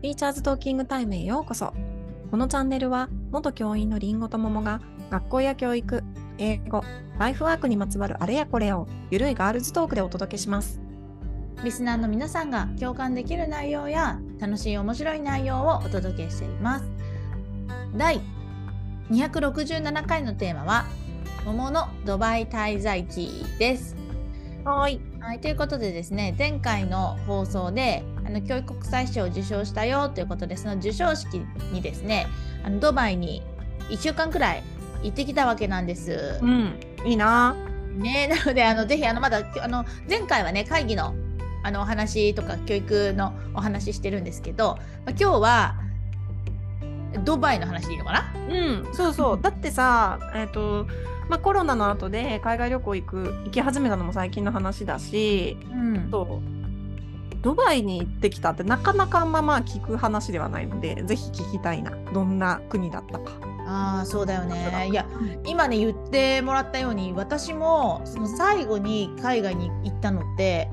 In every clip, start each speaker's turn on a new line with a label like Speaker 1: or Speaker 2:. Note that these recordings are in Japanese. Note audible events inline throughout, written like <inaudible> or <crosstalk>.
Speaker 1: ティーチャーズトーキングタイムへようこそ。このチャンネルは、元教員のりんごと桃が、学校や教育、英語、ライフワークにまつわるあれやこれを、ゆるいガールズトークでお届けします。
Speaker 2: リスナーの皆さんが共感できる内容や楽しい面白い内容をお届けしています。第267回のテーマは桃のドバイ滞在記です。
Speaker 1: はい。
Speaker 2: はい、ということでですね前回の放送であの教育国際賞を受賞したよということでその授賞式にですねあのドバイに1週間くらい行ってきたわけなんです。
Speaker 1: うん。いいな。
Speaker 2: ね、<laughs> なのであのぜひあのまだあの前回はね会議のあのお話とか教育のお話してるんですけど、まあ、今日はドバイの話でいいのかな？
Speaker 1: うん。そうそう。だってさ、えっ、と、まあ、コロナの後で海外旅行行く、行き始めたのも最近の話だし、
Speaker 2: うん
Speaker 1: そう。ドバイに行ってきたってなかなかあんままあ聞く話ではないので、ぜひ聞きたいな。どんな国だったか。
Speaker 2: ああそうだよねいや今ね言ってもらったように私もその最後に海外に行ったのって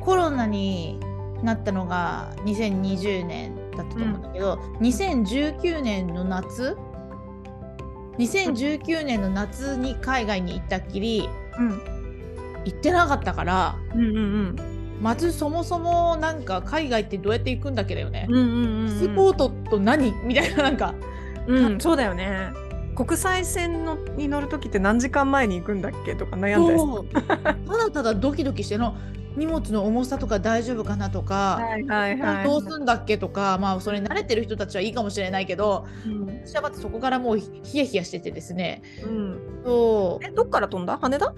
Speaker 2: コロナになったのが2020年だったと思うんだけど、2019年の夏？2019年の夏に海外に行ったっきり
Speaker 1: うん。
Speaker 2: 行ってなかったから
Speaker 1: うんうんうん。
Speaker 2: まずそもそもなんか海外ってどうやって行くんだっけだよね。
Speaker 1: うんうんうんうん。
Speaker 2: スポートと何？みたいななんか。
Speaker 1: うん、そうだよね。国際線のに乗るときって何時間前に行くんだっけとか悩んだり
Speaker 2: そう。ただただドキドキしての荷物の重さとか大丈夫かなとか、
Speaker 1: はいはいはい。
Speaker 2: どうすんだっけとか。まあそれ慣れてる人たちはいいかもしれないけど。
Speaker 1: うん。
Speaker 2: 私はそこからもうヒヤヒヤしててですね。
Speaker 1: うん。
Speaker 2: そう。
Speaker 1: え、どっから飛んだ？羽田？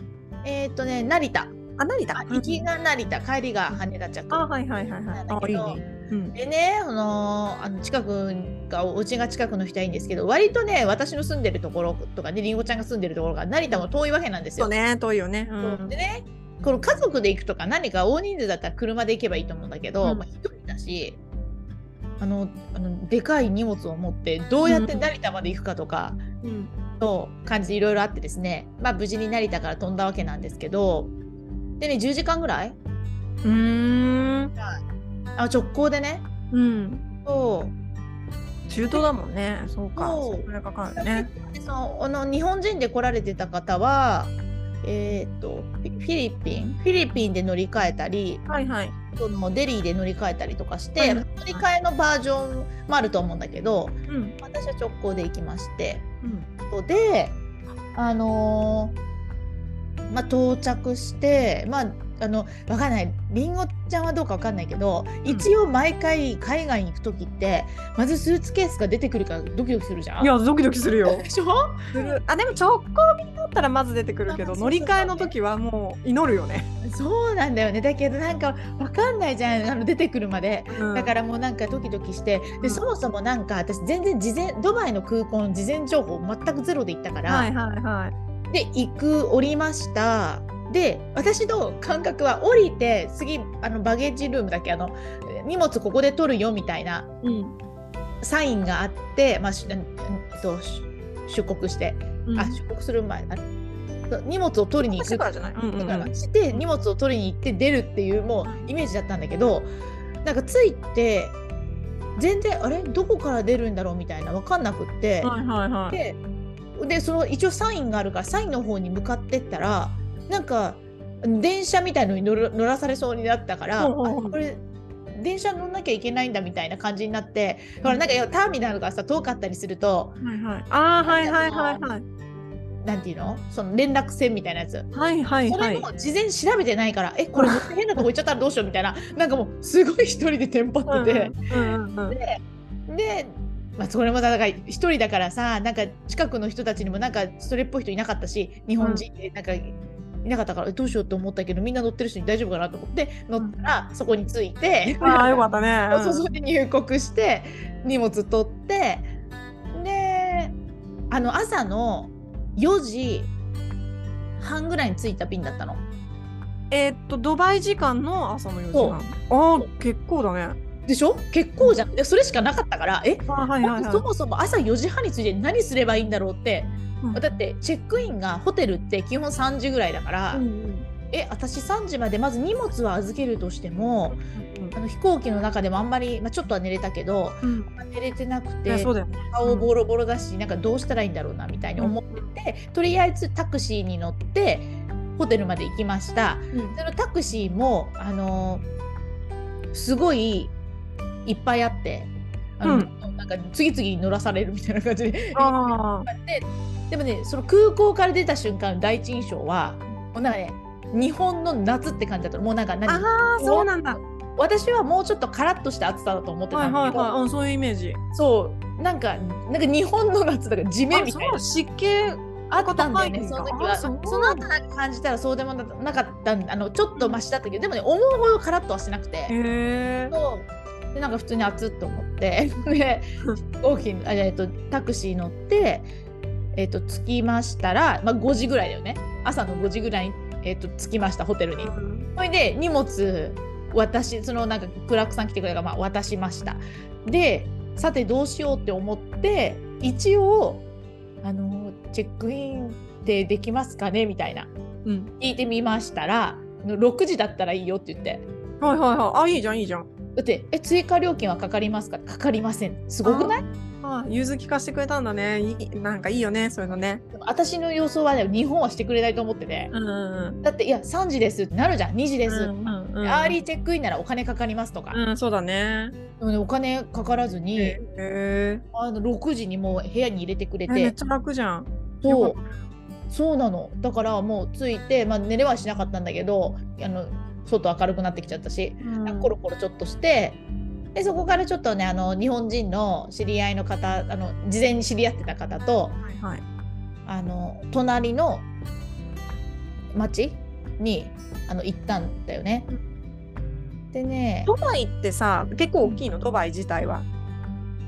Speaker 2: えっ、とね成田
Speaker 1: あ、成田
Speaker 2: あ行きが成田帰りが羽田着
Speaker 1: あ、はいはいはいはいあ、いいね。うん。
Speaker 2: でね、あのあの近くがお家が近くの人はいいんですけど割とね私の住んでるところとかねりんごちゃんが住んでるところが成田も遠いわけなんですよ。
Speaker 1: そうね、遠いよね。う。
Speaker 2: んでねこの家族で行くとか何か大人数だったら車で行けばいいと思うんだけど、
Speaker 1: うん
Speaker 2: まあ、一人だしあのあのでかい荷物を持ってどうやって成田まで行くかとか
Speaker 1: うん。
Speaker 2: の感じでいろいろあってですね、まあ、無事に成田から飛んだわけなんですけどでね10時間ぐらい？う
Speaker 1: ーん。
Speaker 2: あ直行でね
Speaker 1: うん。
Speaker 2: そう
Speaker 1: 中東だもんね。そうか。
Speaker 2: そ
Speaker 1: れかかるね。
Speaker 2: でそのあの日本人で来られてた方は、えー、とフィリピン？フィリピンで乗り換えたり
Speaker 1: はいはい。
Speaker 2: そのデリーで乗り換えたりとかして、
Speaker 1: はい
Speaker 2: 乗り換えのバージョンもあると思うんだけど
Speaker 1: うん。
Speaker 2: 私は直行で行きまして
Speaker 1: うん。
Speaker 2: であのーまあ到着してまああのわかんないりんごちゃんはどうかわかんないけど、一応毎回海外に行く時ってまずスーツケースが出てくるからドキドキするじゃん？
Speaker 1: いや、ドキドキするよ。<laughs>
Speaker 2: でしょ？
Speaker 1: する。あ、でも直行便だったらまず出てくるけど、乗り換えの時はもう祈るよね。
Speaker 2: そうなんだよねだけどなんかわかんないじゃんあの出てくるまで。
Speaker 1: うん
Speaker 2: だからもうなんかドキドキしてで、
Speaker 1: うん
Speaker 2: そもそもなんか私全然事前ドバイの空港の事前情報全くゼロで行ったから、
Speaker 1: はいはいはい。
Speaker 2: で行く降りました。で私の感覚は降りて次あのバゲージルームだけ？あの荷物ここで取るよみたいな
Speaker 1: うん。
Speaker 2: サインがあって、まあしとし出国して、あ出国する前荷物を取りに行く
Speaker 1: からじゃない？うんうん
Speaker 2: だから
Speaker 1: うん。
Speaker 2: して荷物を取りに行って出るっていうもうイメージだったんだけどなんかついて全然あれ？どこから出るんだろう？みたいな分かんなくって、
Speaker 1: はいはいはい。
Speaker 2: ででその一応サインがあるからサインの方に向かってったらなんか電車みたいのに乗る乗らされそうになったから、これ電車乗んなきゃいけないんだみたいな感じになってほらなんかターミナルがさ遠かったりすると
Speaker 1: はいはい。ああ、はいはいはいはい。
Speaker 2: なんていうの？その連絡線みたいなやつ
Speaker 1: はいはい
Speaker 2: そ
Speaker 1: はい。
Speaker 2: れも事前に調べてないから、えこれ変なとこ行っちゃったらどうしようみたいななんかもうすごい一人でテンパってて、
Speaker 1: うんうんうん。
Speaker 2: で、まあ、それもだから一人だからさなんか近くの人たちにもなんかそれっぽい人いなかったし日本人でなんかいなかったから、えどうしようと思ったけどみんな乗ってる人に大丈夫かなと思って乗ったらそこに着いて、<laughs>
Speaker 1: ああ、よかったね。<laughs>
Speaker 2: そうそうで入国して荷物取ってであの朝の4時半ぐらいに着いた便だったの。
Speaker 1: えーっと、ドバイ時間の朝の4時
Speaker 2: そう
Speaker 1: 間。ああ、結構だね。
Speaker 2: でしょ？結構じゃん。でそれしかなかったからえ？
Speaker 1: はいはいはい。
Speaker 2: そもそも朝4時半に着いて何すればいいんだろうって。
Speaker 1: うん。
Speaker 2: だってチェックインがホテルって基本3時ぐらいだから、
Speaker 1: うんうん。
Speaker 2: え私3時までまず荷物は預けるとしても
Speaker 1: うん
Speaker 2: あの飛行機の中でもあんまり、まあ、ちょっとは寝れたけど
Speaker 1: うん。
Speaker 2: 寝れてなくて
Speaker 1: ね。
Speaker 2: 顔ボロボロだし、なんかどうしたらいいんだろうなみたいに思ってて、とりあえずタクシーに乗ってホテルまで行きました。
Speaker 1: うん。
Speaker 2: そのタクシーもあのーすごいいっぱいあってあの、なんか次々乗らされるみたいな感じで。
Speaker 1: あ
Speaker 2: ででもねその空港から出た瞬間の第一印象はもうなんかね日本の夏って感じだったの。もうなんか
Speaker 1: あ
Speaker 2: 何？
Speaker 1: あーそうなんだ。
Speaker 2: 私はもうちょっとカラッとした暑さだと思って
Speaker 1: はい
Speaker 2: たんだけど、
Speaker 1: はいはい。うんそういうイメージ。
Speaker 2: そう。なんかなんか日本の夏だから地面みたいな。
Speaker 1: 湿気
Speaker 2: あったんだよね、その時は。
Speaker 1: あそ
Speaker 2: の後なんか感じたらそうでもななかったんあのちょっとマシだったけど、でもね、思うほどカラッとはしてなくて。そうでなんか普通に暑っと思って <laughs> で飛行機あ、えっと、タクシー乗って、えっと、着きましたら、まあ、5時ぐらいだよね朝の5時ぐらいに、えっと、着きましたホテルに。それで荷物私そのなんかクラークさん来てくれたから、まあ、渡しました。でさてどうしようって思って一応あのチェックインってできますかねみたいな
Speaker 1: うん。
Speaker 2: 聞いてみましたら6時だったらいいよって言って
Speaker 1: はいはいはい。あいいじゃんいいじゃん。
Speaker 2: だってえ追加料金はかかりますか？かかりません。すごくない？
Speaker 1: あ融通利かせてくれたんだね。いいなんかいいよねそういうのね。
Speaker 2: 私の予想はね日本はしてくれないと思ってて
Speaker 1: うんうん
Speaker 2: だっていや3時ですってなるじゃん。2時です、
Speaker 1: うんうんうん。
Speaker 2: アーリーチェックインならお金かかりますとか、
Speaker 1: うんそうだね。
Speaker 2: でもねお金かからずに、
Speaker 1: へえ。
Speaker 2: あの6時にもう部屋に入れてくれて。
Speaker 1: えめっちゃ楽じゃん。
Speaker 2: そう。そうなの。だからもう着いて、まあ、寝れはしなかったんだけどあの外明るくなってきちゃったし、
Speaker 1: うん
Speaker 2: コロコロちょっとしてでそこからちょっとねあの日本人の知り合いの方あの事前に知り合ってた方と
Speaker 1: はいはい。
Speaker 2: あの隣の町にあの行ったんだよね。でね
Speaker 1: ドバイってさ結構大きいの？ドバイ自体は。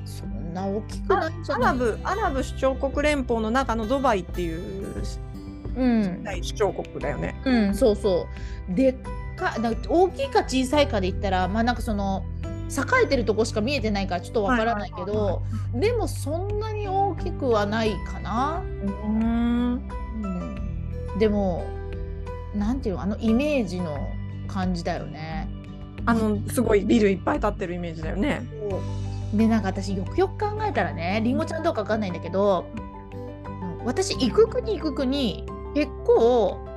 Speaker 2: そんな大きくないんじゃ
Speaker 1: ア
Speaker 2: ない？
Speaker 1: ラブアラブ首長国連邦の中のドバイっていう
Speaker 2: うん、
Speaker 1: 大首長国だよね。
Speaker 2: うん、そうそう。でっか大きいか小さいかで言ったらまあなんかその栄えてるとこしか見えてないからちょっとわからないけどでもそんなに大きくはないかな。
Speaker 1: うん。
Speaker 2: うん、でもなんていうのあのイメージの感じだよね。
Speaker 1: あのすごいビルいっぱい建ってるイメージだよね。
Speaker 2: でなんか私よくよく考えたらねりんごちゃんどうかわかんないんだけど私行く国行く国結構、えー、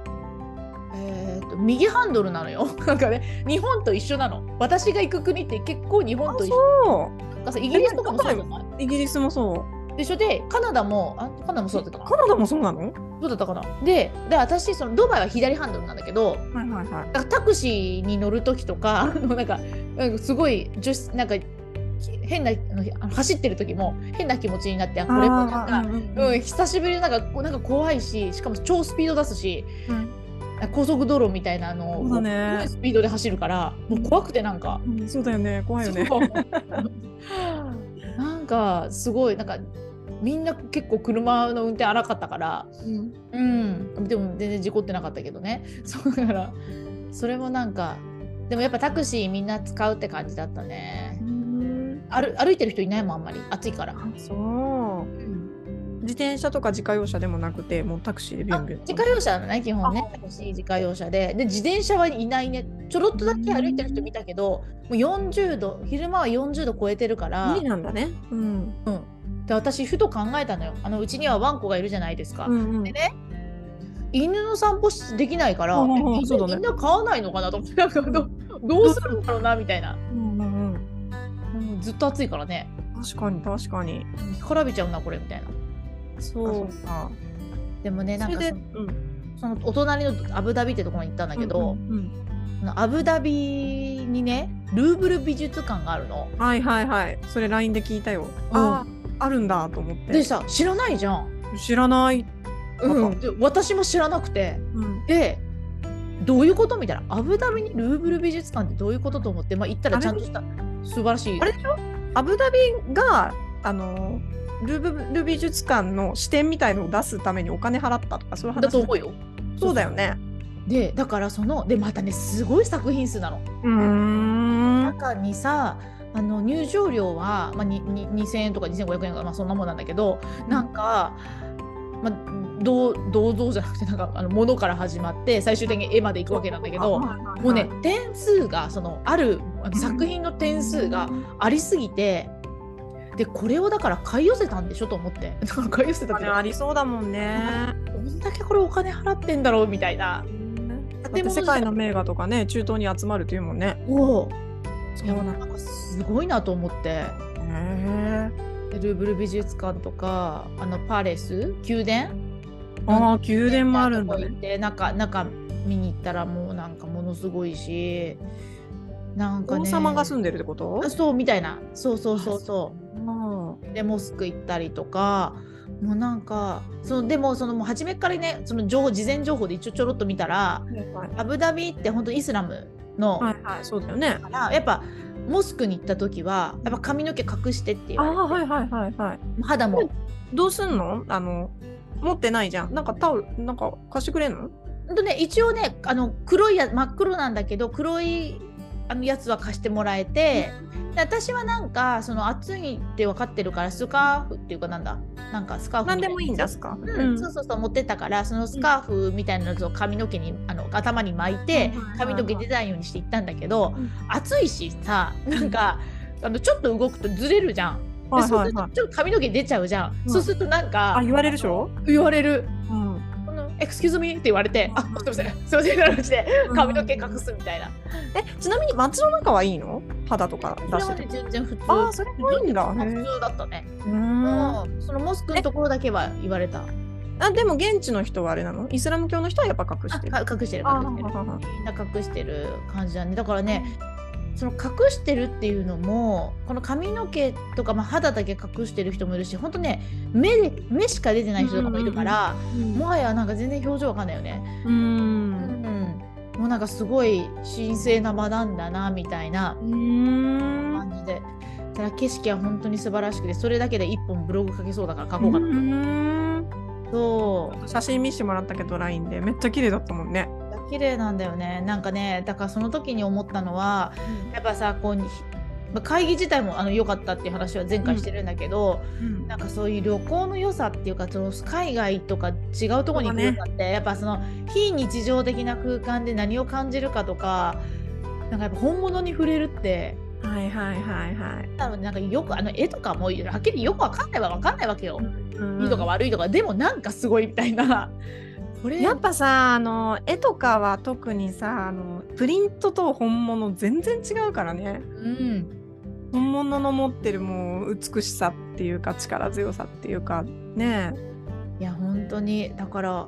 Speaker 2: と右ハンドルなのよ。<laughs> なんかね日本と一緒なの。私が行く国って結構日本と一緒。
Speaker 1: そ
Speaker 2: なんかさイギリスとかもそうじゃない？う
Speaker 1: イギリスもそ
Speaker 2: でしょでカナダもあカナダもそうだった
Speaker 1: う。
Speaker 2: か
Speaker 1: カナダもそうなの？
Speaker 2: なそうだったかな。でで私そのドバイは左ハンドルなんだけど
Speaker 1: はいはいはい。
Speaker 2: かタクシーに乗る時とか <laughs> なんかなんかすごい女子なんか変なあの走ってる時も変な気持ちになってあこれもなんか
Speaker 1: うん
Speaker 2: うん、久しぶりになんかなんか怖いししかも超スピード出すし
Speaker 1: うん
Speaker 2: 高速道路みたいなの
Speaker 1: そうだね。
Speaker 2: すごいスピードで走るからもう怖くてなんか、
Speaker 1: うんそうだよね。怖いよね。
Speaker 2: なんかすごいなんかみんな結構車の運転荒かったから、
Speaker 1: うん。
Speaker 2: うん、でも全然事故ってなかったけどね。<laughs> そうだからそれもなんかでもやっぱタクシーみんな使うって感じだったね。
Speaker 1: うん。
Speaker 2: 歩歩いてる人いないもんあんまり。暑いから。
Speaker 1: あそう。自転車とか自家用車でもなくてもうタクシーでビ
Speaker 2: あ
Speaker 1: ュンビュン。
Speaker 2: 自家用車なのね基本ね。タクシー自家用車で。で自転車はいないね。ちょろっとだけ歩いてる人見たけどもう40度昼間は40度超えてるから。
Speaker 1: 無理なんだね。うん。
Speaker 2: で私ふと考えたのよ。あのうちにはワンコがいるじゃないですか、
Speaker 1: うんうん。
Speaker 2: でね犬の散歩しできないから、
Speaker 1: うんうんね。
Speaker 2: みんな飼わないのかなと思ってなんかどどうするんだろうなみたいな、
Speaker 1: うんうんうん。
Speaker 2: うんずっと暑いからね。
Speaker 1: 確かに確かに。
Speaker 2: 干からびちゃうなこれみたいな
Speaker 1: そうか。
Speaker 2: でもねなんか
Speaker 1: それで
Speaker 2: その
Speaker 1: うん
Speaker 2: そのお隣のアブダビってところに行ったんだけど、
Speaker 1: うんうん
Speaker 2: あのアブダビにねルーブル美術館があるの。
Speaker 1: はいはいはい。それ LINE で聞いたよ。
Speaker 2: うん
Speaker 1: ああるんだと思って。
Speaker 2: でさ知らないじゃん。
Speaker 1: 知らない。
Speaker 2: うん、で私も知らなくて
Speaker 1: うん。
Speaker 2: でどういうことみたいなアブダビにルーブル美術館ってどういうことと思って、まあ、行ったらちゃんとした素晴らしい。
Speaker 1: あれでしょ？アブダビがあのルーブル美術館の視点みたいのを出すためにお金払ったとかそういう話
Speaker 2: だと思うよ。
Speaker 1: そうだよね。
Speaker 2: でだからそのでまたねすごい作品数なの。
Speaker 1: うーん。
Speaker 2: 中にさあの入場料は、まあ、にに2000円とか2500円とか、まあ、そんなもんなんだけどなんか、まあ、銅銅像じゃなくてなんかあの物から始まって最終的に絵まで行くわけなんだけどもうね点数がそのある作品の点数がありすぎてでこれをだから買い寄せたんでしょと思って <laughs> だから買い寄せたって
Speaker 1: ありそうだもんね。
Speaker 2: どんだけこれお金払ってんだろうみたいな。
Speaker 1: 世界の名画とかね中東に集まるっていうもんね。
Speaker 2: おお
Speaker 1: そうなん
Speaker 2: なんかすごいなと思って。
Speaker 1: へえ。
Speaker 2: でルーブル美術館とかあのパレス宮殿？
Speaker 1: ああ宮殿もあるんだね。
Speaker 2: 行って中中見に行ったらもうなんかものすごいしなんかね。
Speaker 1: 王様が住んでるってこと？
Speaker 2: あそうみたいな。そうそうそうそう。
Speaker 1: あ
Speaker 2: でモスク行ったりとか。もうなんかそのでもそのもう初めからねその情報事前情報で一応ちょろっと見たら
Speaker 1: はい
Speaker 2: アブダビって本当イスラムの、
Speaker 1: はいはいそうだよね。
Speaker 2: からやっぱモスクに行った時はやっぱ髪の毛隠してって言
Speaker 1: あ
Speaker 2: われて、
Speaker 1: あはいはいはいはい。
Speaker 2: 肌も。
Speaker 1: どうすんの？あの持ってないじゃん。なんかタオルなんか貸してくれんの？
Speaker 2: とね一応ねあの黒いや真っ黒なんだけど黒いあのやつは貸してもらえて、で私はなんかその暑いって分かってるからスカーフっていうかなんだなんかスカーフ
Speaker 1: 何でもいいんだ
Speaker 2: す
Speaker 1: すか。
Speaker 2: うんそうそうそう持ってったからそのスカーフみたいなやつを髪の毛にあの頭に巻いて髪の毛デザインようにしていったんだけど
Speaker 1: うん
Speaker 2: 暑いしさなんかあのちょっと動くとずれるじゃん。でそうすると。ちょっと髪の毛出ちゃうじゃん。
Speaker 1: うん
Speaker 2: そうするとなんか
Speaker 1: あ言われるでしょ？
Speaker 2: 言われる。
Speaker 1: うん。
Speaker 2: エクスキューズミーって言われて、あ、すみません、すみません、なるして髪の毛隠すみたいな。
Speaker 1: えちなみに街の中はいいの？肌とか出してて。
Speaker 2: 全然普通。
Speaker 1: ああそれもいいんだ。
Speaker 2: 普通だったね。
Speaker 1: うーん。
Speaker 2: うんそのモスクのところだけは言われた。
Speaker 1: あでも現地の人はあれなの？イスラム教の人はやっぱ隠してる。
Speaker 2: 隠してる
Speaker 1: あ
Speaker 2: 隠してる。隠してる感じだね。だからね、その隠してるっていうのもこの髪の毛とか、まあ、肌だけ隠してる人もいるし本当ね目で目しか出てない人とかもいるから、もはやなんか全然表情わかんないよね。
Speaker 1: うーん。
Speaker 2: うん、もうなんかすごい神聖な場なんだなみたいな。感じで。ただ景色は本当に素晴らしくてそれだけで一本ブログ書けそうだから書こうかな。
Speaker 1: う
Speaker 2: そう
Speaker 1: 写真見せてもらったけど LINE でめっちゃ綺麗だったもんね。
Speaker 2: 綺麗なんだよねなんかねだからその時に思ったのはやっぱさこうまあ会議自体もあの良かったっていう話は前回してるんだけど、
Speaker 1: うん
Speaker 2: なんかそういう旅行の良さっていうかその海外とか違うところに行くようになって、やっぱその非日常的な空間で何を感じるかとかなんかやっぱ本物に触れるって
Speaker 1: はいはいはいはい。
Speaker 2: 多分なんかよくあの絵とかもはっきりよくわかんないはわかんないわけよ。
Speaker 1: うん
Speaker 2: いいとか悪いとかでもなんかすごいみたいな。これ。
Speaker 1: やっぱさあの絵とかは特にさあのプリントと本物全然違うからね。
Speaker 2: うん。
Speaker 1: 本物の持ってるもう美しさっていうか力強さっていうかね。
Speaker 2: いや本当に。だから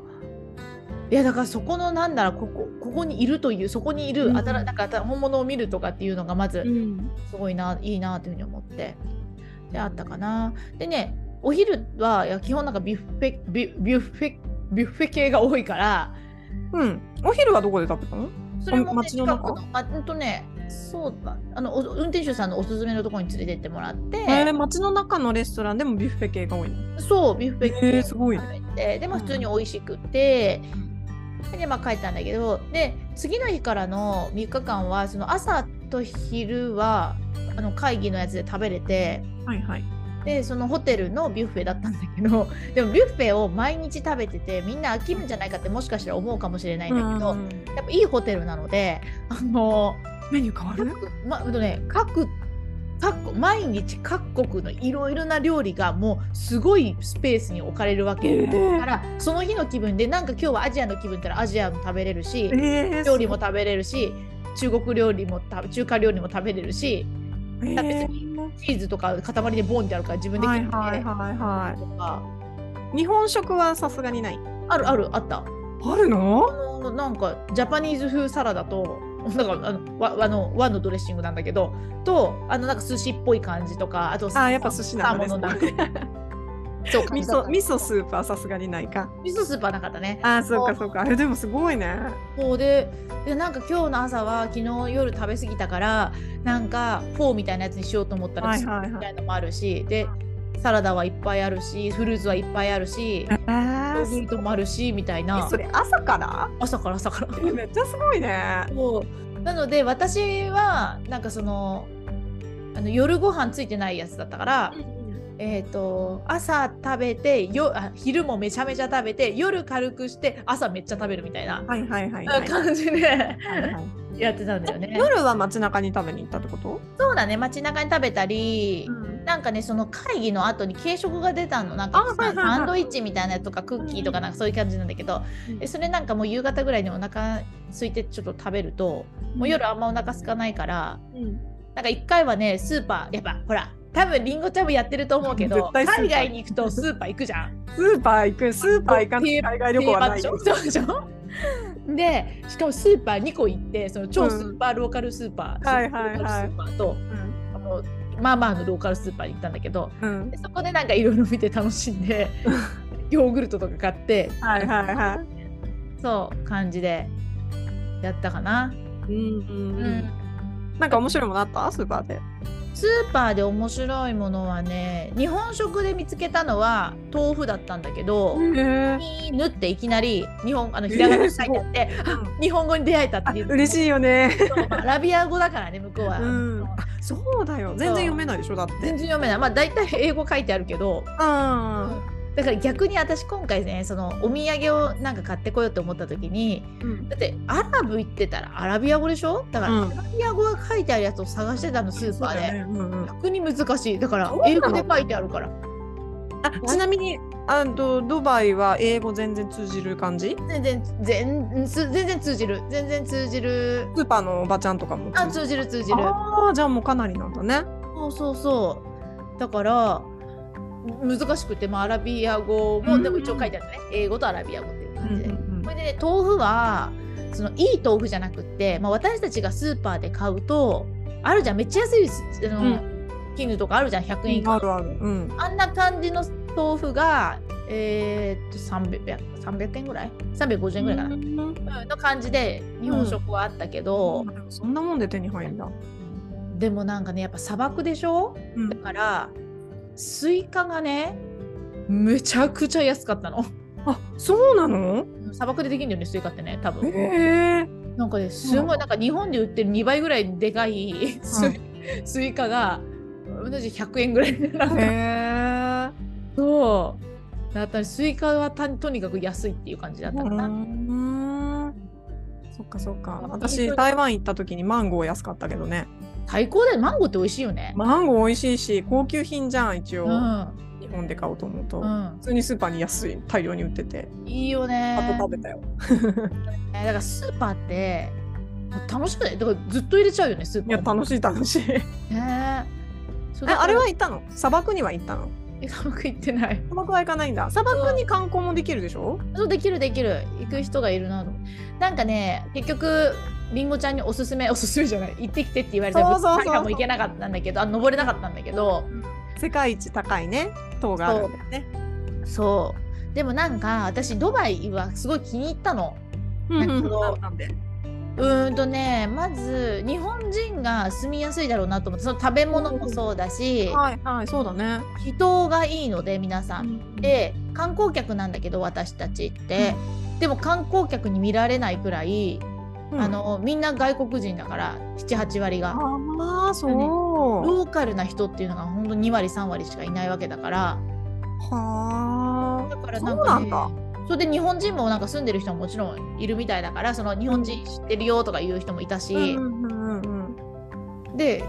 Speaker 2: いやだからそこのなんだろうここここにいるというそこにいる、
Speaker 1: うん。
Speaker 2: あたらなんか本物を見るとかっていうのがまず
Speaker 1: ん。
Speaker 2: すごいないいなというふうに思ってであったかな。でねお昼はいや基本なんかビュッフェビュッフェビュッフェ系が多いから。
Speaker 1: うん。お昼はどこで食べたの？
Speaker 2: それも、ね、
Speaker 1: 街の中？
Speaker 2: のあうんとねそうだあのお運転手さんのおすすめのところに連れてってもらって、
Speaker 1: えー、街の中のレストランでもビュッフェ系が多いの？
Speaker 2: そうビュッフェ系
Speaker 1: えーすごいね。
Speaker 2: でも普通に美味しくて、でまあ帰ったんだけど。で次の日からの3日間はその朝と昼はあの会議のやつで食べれて。
Speaker 1: はいはい
Speaker 2: でそのホテルのビュッフェだったんだけど <laughs> でもビュッフェを毎日食べててみんな飽きるんじゃないかってもしかしたら思うかもしれないんだけど、
Speaker 1: うん
Speaker 2: やっぱいいホテルなのであの
Speaker 1: メニュー変わる？
Speaker 2: 各,、まうんとね、各各毎日各国のいろいろな料理がもうすごいスペースに置かれるわけ、
Speaker 1: えー。
Speaker 2: だからその日の気分でなんか今日はアジアの気分だったらアジアも食べれるし、
Speaker 1: えー
Speaker 2: 料理も食べれるし中国料理も中華料理も食べれるし
Speaker 1: え
Speaker 2: だって
Speaker 1: ー
Speaker 2: チーズとか塊でボンってあるから自分で
Speaker 1: はい
Speaker 2: 切って、
Speaker 1: はいはいは
Speaker 2: とか。
Speaker 1: い日本食はさすがにない。
Speaker 2: あるあるあった。
Speaker 1: あるの？
Speaker 2: あのなんかジャパニーズ風サラダと <laughs> なんかあのわあの和のドレッシングなんだけどとあのなんか寿司っぽい感じとかあと
Speaker 1: あやっぱ寿司なんだ
Speaker 2: サーモンのなん
Speaker 1: ね
Speaker 2: かそう
Speaker 1: 味噌味噌スープはさすがにないか。
Speaker 2: 味噌スープはなかったね。
Speaker 1: あーそうかそうか。あれでもすごいね。
Speaker 2: そうででなんか今日の朝は昨日夜食べ過ぎたからなんかフォーみたいなやつにしようと思ったらみたいなのもあるし、でサラダはいっぱいあるしフルーツはいっぱいあるしヨ
Speaker 1: あ
Speaker 2: ーグルトもあるしみたいな。
Speaker 1: それ朝から？
Speaker 2: 朝から朝から。
Speaker 1: めっちゃすごいね。
Speaker 2: そう。なので私はなんかそのあの夜ご飯ついてないやつだったからえー、と朝食べてよあ昼もめちゃめちゃ食べて夜軽くして朝めっちゃ食べるみたいな
Speaker 1: はいはいはいはい。
Speaker 2: 感じで
Speaker 1: はいはい
Speaker 2: やってたんだよね。
Speaker 1: 夜は街中に食べに行ったってこと？
Speaker 2: そうだね街中に食べたり、
Speaker 1: ん。
Speaker 2: なんかねその会議の後に軽食が出たのなんかサンドイッチみたいなやつとかクッキーとかなんかそういう感じなんだけど、でそれなんかもう夕方ぐらいにお腹空いてちょっと食べると、もう夜あんまお腹空かないから
Speaker 1: うん。
Speaker 2: なんか一回はねスーパーやっぱほら多分りんごちゃんもやってると思うけど海外に行くとスーパー行くじゃん。
Speaker 1: スーパー行くスーパー行かない海外旅行はないよ
Speaker 2: そうでしょでしかもスーパー2個行ってその超スーパーローカルスーパー、
Speaker 1: はいはいはい
Speaker 2: スーパーと
Speaker 1: うん
Speaker 2: あのまあまあのローカルスーパーに行ったんだけど
Speaker 1: うん
Speaker 2: で。そこでなんかいろいろ見て楽しんでヨーグルトとか買って
Speaker 1: はいはいはい。
Speaker 2: そう感じでやったかな、
Speaker 1: うんうんうん。なんか面白いものあったスーパーで。
Speaker 2: スーパーで面白いものはね日本食で見つけたのは豆腐だったんだけど、
Speaker 1: へえ。
Speaker 2: 縫っていきなり日本あのひらがなに書いてあって、あ <laughs> 日本語に出会えたっていう
Speaker 1: 嬉しいよね。
Speaker 2: アラビア語だからね向こうは、
Speaker 1: うんそうだよ。全然読めないでしょだって。
Speaker 2: 全然読めないまあ大体英語書いてあるけど
Speaker 1: うん。
Speaker 2: だから逆に私今回ねそのお土産をなんか買ってこようと思った時に
Speaker 1: うん。
Speaker 2: だってアラブ行ってたらアラビア語でしょ？だから、
Speaker 1: うん。
Speaker 2: アラビア語が書いてあるやつを探してたのスーパーで、
Speaker 1: そうんうん。
Speaker 2: 逆に難しい。だから英語で書いてあるから。
Speaker 1: あちなみにあとドバイは英語全然通じる感じ？
Speaker 2: 全然全全然通じる。全然通じる。
Speaker 1: スーパーのおばちゃんとかも
Speaker 2: あ
Speaker 1: 通じる？
Speaker 2: 通じる通じる。
Speaker 1: あーじゃあもうかなりなんだね。
Speaker 2: そうそうそう。だから難しくて、まあ、アラビア語も、
Speaker 1: うん。
Speaker 2: でも一応書いてあるね。英語とアラビア語っていう感じで、
Speaker 1: うん
Speaker 2: これでね豆腐はそのいい豆腐じゃなくって、まあ、私たちがスーパーで買うとあるじゃんめっちゃ安いあの、
Speaker 1: うん。
Speaker 2: 絹とかあるじゃん100円以下。
Speaker 1: あるある。うん。
Speaker 2: あんな感じの豆腐がえーっと 300, 300円ぐらい？350円ぐらいかな、
Speaker 1: うん。
Speaker 2: うんの感じで日本食はあったけど、
Speaker 1: そんなもんで手に入るんだ。
Speaker 2: でもなんかねやっぱ砂漠でしょ？
Speaker 1: うん。
Speaker 2: だからスイカがねめちゃくちゃ安かったの。
Speaker 1: あそうなの？
Speaker 2: 砂漠でできるんだよねスイカってね多分。
Speaker 1: へえ。
Speaker 2: なんかねすごいなんか日本で売ってる2倍ぐらいでかいスイ,、スイカが同じ100円ぐらいでなん。そう。だったらスイカはたとにかく安いっていう感じだった。かな、
Speaker 1: うん。そっかそっか。私
Speaker 2: に。
Speaker 1: 台湾行った時にマンゴー安かったけどね。
Speaker 2: 最高だよ。マンゴーって美味しいよね、
Speaker 1: マンゴー美味しいし高級品じゃん一応、
Speaker 2: うん。
Speaker 1: 日本で買おうと思うと、
Speaker 2: う
Speaker 1: 普通にスーパーに安い大量に売ってて、
Speaker 2: ん、いいよね。
Speaker 1: あと食べたよ。<laughs>
Speaker 2: だからスーパーって楽しくない？だからずっと入れちゃうよねスーパー。
Speaker 1: いや楽しい楽しい。え
Speaker 2: ね。そう
Speaker 1: あれは行ったの？砂漠には行ったの？
Speaker 2: え砂漠行ってない。
Speaker 1: 砂漠は行かないんだ。砂漠に観光もできるでしょ？
Speaker 2: そうできるできる。行く人がいるなとなんかね結局りんごちゃんにおすすめおすすめじゃない。<laughs> 行ってきてって言われた
Speaker 1: そうそうそう。
Speaker 2: も行けなかったんだけどあ登れなかったんだけど。
Speaker 1: 世界一高いね。塔があるんだよね。
Speaker 2: そう。でもなんか私ドバイはすごい気に入ったの。
Speaker 1: うんうん。
Speaker 2: なんか
Speaker 1: なんで
Speaker 2: うーんとねまず日本人が住みやすいだろうなと思ってその食べ物もそうだし
Speaker 1: はいはいそうだね。
Speaker 2: 人がいいので皆さん。で観光客なんだけど私たちって、でも観光客に見られないくらい、
Speaker 1: うん
Speaker 2: あのみんな外国人だから78割が
Speaker 1: ああそう。
Speaker 2: ローカルな人っていうのがほんと2割3割しかいないわけだから
Speaker 1: は
Speaker 2: だから
Speaker 1: そ
Speaker 2: なんか、ね、
Speaker 1: うなんだ。
Speaker 2: それで日本人もなんか住んでる人ももちろんいるみたいだからその日本人知ってるよとかいう人もいたし、
Speaker 1: うんうんうんうん
Speaker 2: で